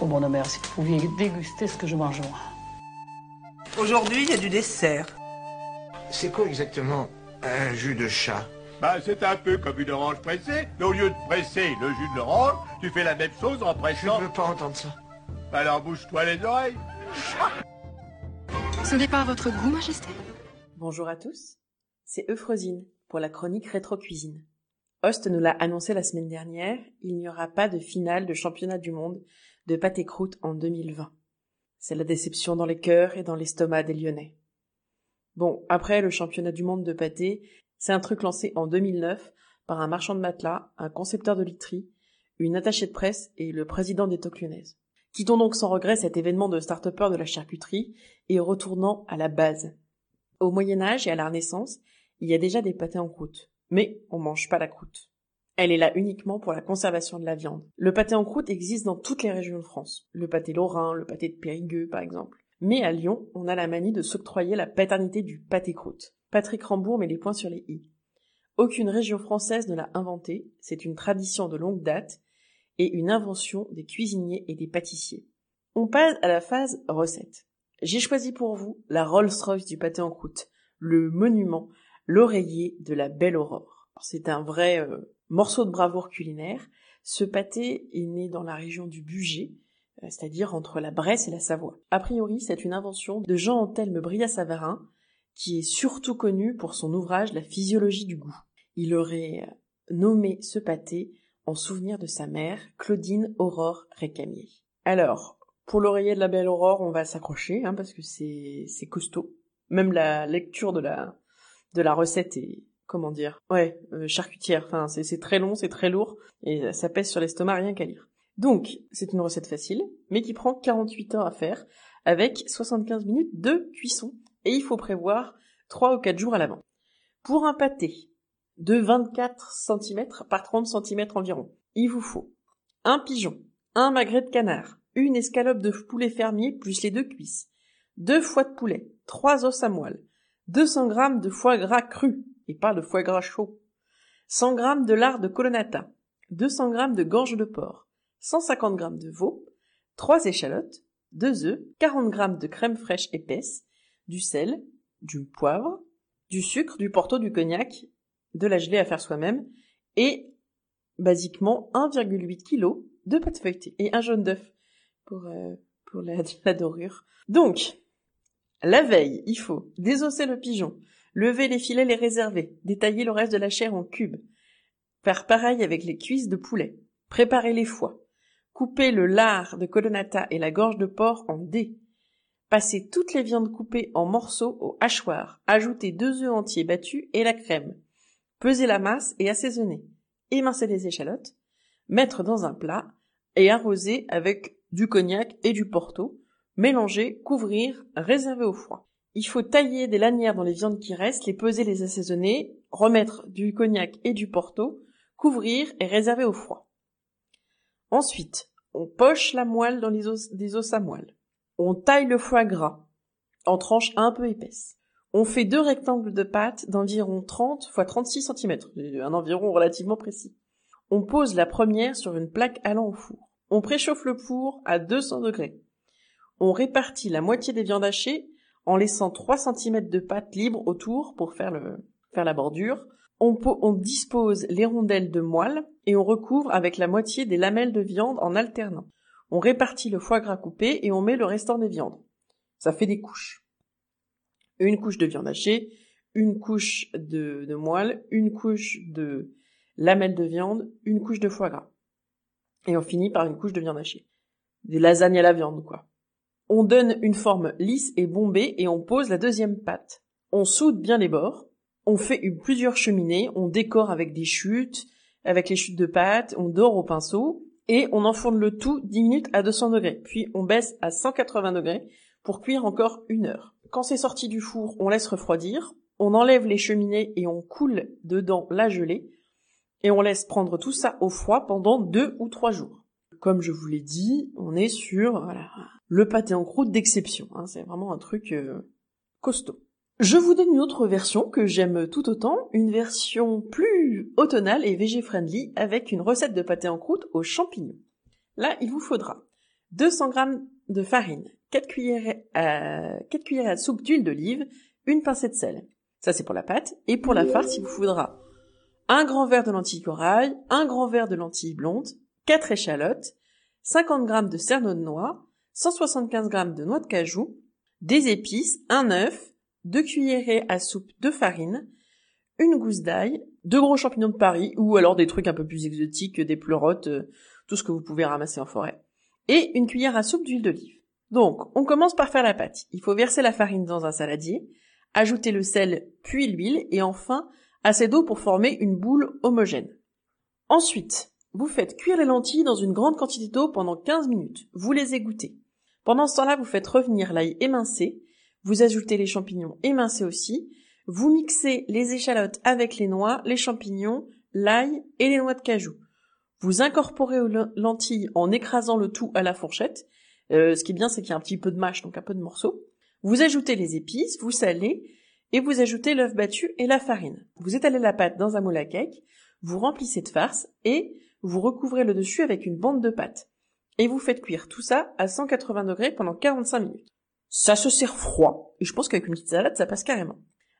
Oh mon mère, si vous pouviez déguster ce que je mange moi. Aujourd'hui, il y a du dessert. C'est quoi exactement un jus de chat? Bah, c'est un peu comme une orange pressée, mais au lieu de presser le jus de l'orange, tu fais la même chose en Je pressant. ne veux pas entendre ça. Alors bouge-toi les oreilles. Ce n'est pas à votre goût, Majesté? Bonjour à tous, c'est Euphrosine pour la chronique Rétro Cuisine. Nous l'a annoncé la semaine dernière, il n'y aura pas de finale de championnat du monde de pâté croûte en 2020. C'est la déception dans les cœurs et dans l'estomac des Lyonnais. Bon, après le championnat du monde de pâté, c'est un truc lancé en 2009 par un marchand de matelas, un concepteur de literie, une attachée de presse et le président des Tocs lyonnaises. Quittons donc sans regret cet événement de start de la charcuterie et retournant à la base. Au Moyen Âge et à la Renaissance, il y a déjà des pâtés en croûte. Mais on mange pas la croûte. Elle est là uniquement pour la conservation de la viande. Le pâté en croûte existe dans toutes les régions de France. Le pâté lorrain, le pâté de Périgueux, par exemple. Mais à Lyon, on a la manie de s'octroyer la paternité du pâté croûte. Patrick Rambourg met les points sur les i. Aucune région française ne l'a inventé, c'est une tradition de longue date et une invention des cuisiniers et des pâtissiers. On passe à la phase recette. J'ai choisi pour vous la Rolls-Royce du pâté en croûte, le monument, l'oreiller de la belle aurore. C'est un vrai euh, morceau de bravoure culinaire. Ce pâté est né dans la région du Bugey, euh, c'est-à-dire entre la Bresse et la Savoie. A priori, c'est une invention de Jean-Anthelme Brillat-Savarin, qui est surtout connu pour son ouvrage La physiologie du goût. Il aurait euh, nommé ce pâté en souvenir de sa mère, Claudine Aurore Récamier. Alors, pour l'oreiller de la belle Aurore, on va s'accrocher, hein, parce que c'est, c'est costaud. Même la lecture de la, la recette est, comment dire, ouais, euh, charcutière. Enfin, c'est, c'est très long, c'est très lourd, et ça pèse sur l'estomac rien qu'à lire. Donc, c'est une recette facile, mais qui prend 48 heures à faire, avec 75 minutes de cuisson, et il faut prévoir 3 ou 4 jours à l'avant. Pour un pâté de 24 cm par 30 cm environ, il vous faut un pigeon, un magret de canard, une escalope de poulet fermier plus les deux cuisses, deux foies de poulet, trois os à moelle, 200 g de foie gras cru, et pas de foie gras chaud, 100 g de lard de colonnata, 200 g de gorge de porc, 150 g de veau, 3 échalotes, 2 œufs, 40 g de crème fraîche épaisse, du sel, du poivre, du sucre, du porto, du cognac, de la gelée à faire soi-même, et basiquement 1,8 kg de pâte feuilletée et un jaune d'œuf pour, euh, pour la, la dorure. Donc, la veille, il faut désosser le pigeon, lever les filets, les réserver, détailler le reste de la chair en cubes, faire pareil avec les cuisses de poulet, préparer les foies, couper le lard de colonnata et la gorge de porc en dés, passer toutes les viandes coupées en morceaux au hachoir, ajouter deux œufs entiers battus et la crème, peser la masse et assaisonner, émincer les échalotes, mettre dans un plat et arroser avec du cognac et du porto, mélanger, couvrir, réserver au froid. Il faut tailler des lanières dans les viandes qui restent, les peser, les assaisonner, remettre du cognac et du porto, couvrir et réserver au froid. Ensuite, on poche la moelle dans les os, des os à moelle. On taille le foie gras en tranches un peu épaisses. On fait deux rectangles de pâte d'environ 30 x 36 cm, un environ relativement précis. On pose la première sur une plaque allant au four. On préchauffe le four à 200 degrés. On répartit la moitié des viandes hachées en laissant 3 cm de pâte libre autour pour faire, la bordure. On, on dispose les rondelles de moelle et on recouvre avec la moitié des lamelles de viande en alternant. On répartit le foie gras coupé et on met le restant des viandes. Ça fait des couches. Une couche de viande hachée, une couche de, de moelle, une couche de lamelles de viande, une couche de foie gras. Et on finit par une couche de viande hachée. Des lasagnes à la viande, quoi. On donne une forme lisse et bombée et on pose la deuxième pâte. On soude bien les bords. On fait plusieurs cheminées. On décore avec des chutes, avec les chutes de pâte. On dore au pinceau et on enfourne le tout 10 minutes à 200 degrés. Puis on baisse à 180 degrés pour cuire encore une heure. Quand c'est sorti du four, on laisse refroidir. On enlève les cheminées et on coule dedans la gelée. Et on laisse prendre tout ça au froid pendant deux ou trois jours. Comme je vous l'ai dit, on est sur voilà, le pâté en croûte d'exception. Hein, c'est vraiment un truc euh, costaud. Je vous donne une autre version que j'aime tout autant, une version plus automnale et végé-friendly avec une recette de pâté en croûte aux champignons. Là, il vous faudra 200 g de farine, 4 cuillères à, 4 cuillères à soupe d'huile d'olive, une pincée de sel. Ça c'est pour la pâte. Et pour la farce, il vous faudra un grand verre de lentilles corail, un grand verre de lentilles blondes, 4 échalotes, 50 g de cerneau de noix, 175 g de noix de cajou, des épices, un œuf, 2 cuillerées à soupe de farine, une gousse d'ail, deux gros champignons de Paris, ou alors des trucs un peu plus exotiques, des pleurotes, euh, tout ce que vous pouvez ramasser en forêt, et une cuillère à soupe d'huile d'olive. Donc, on commence par faire la pâte. Il faut verser la farine dans un saladier, ajouter le sel, puis l'huile, et enfin assez d'eau pour former une boule homogène. Ensuite, vous faites cuire les lentilles dans une grande quantité d'eau pendant 15 minutes. Vous les égouttez. Pendant ce temps-là, vous faites revenir l'ail émincé, vous ajoutez les champignons émincés aussi, vous mixez les échalotes avec les noix, les champignons, l'ail et les noix de cajou. Vous incorporez aux lentilles en écrasant le tout à la fourchette. Euh, ce qui est bien, c'est qu'il y a un petit peu de mâche, donc un peu de morceaux. Vous ajoutez les épices, vous salez, et vous ajoutez l'œuf battu et la farine. Vous étalez la pâte dans un moule à cake, vous remplissez de farce et vous recouvrez le dessus avec une bande de pâte. Et vous faites cuire tout ça à 180 degrés pendant 45 minutes. Ça se sert froid, et je pense qu'avec une petite salade, ça passe carrément.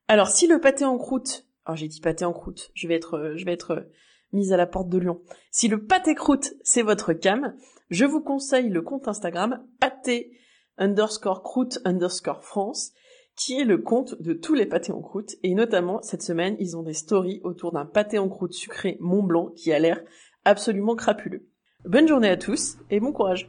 Alors, si le pâté en croûte, alors oh, j'ai dit pâté en croûte, je vais être, je vais être euh, mise à la porte de Lyon. Si le pâté croûte, c'est votre cam, je vous conseille le compte Instagram pâté underscore croûte underscore France, qui est le compte de tous les pâtés en croûte. Et notamment, cette semaine, ils ont des stories autour d'un pâté en croûte sucré Mont Blanc qui a l'air absolument crapuleux. Bonne journée à tous et bon courage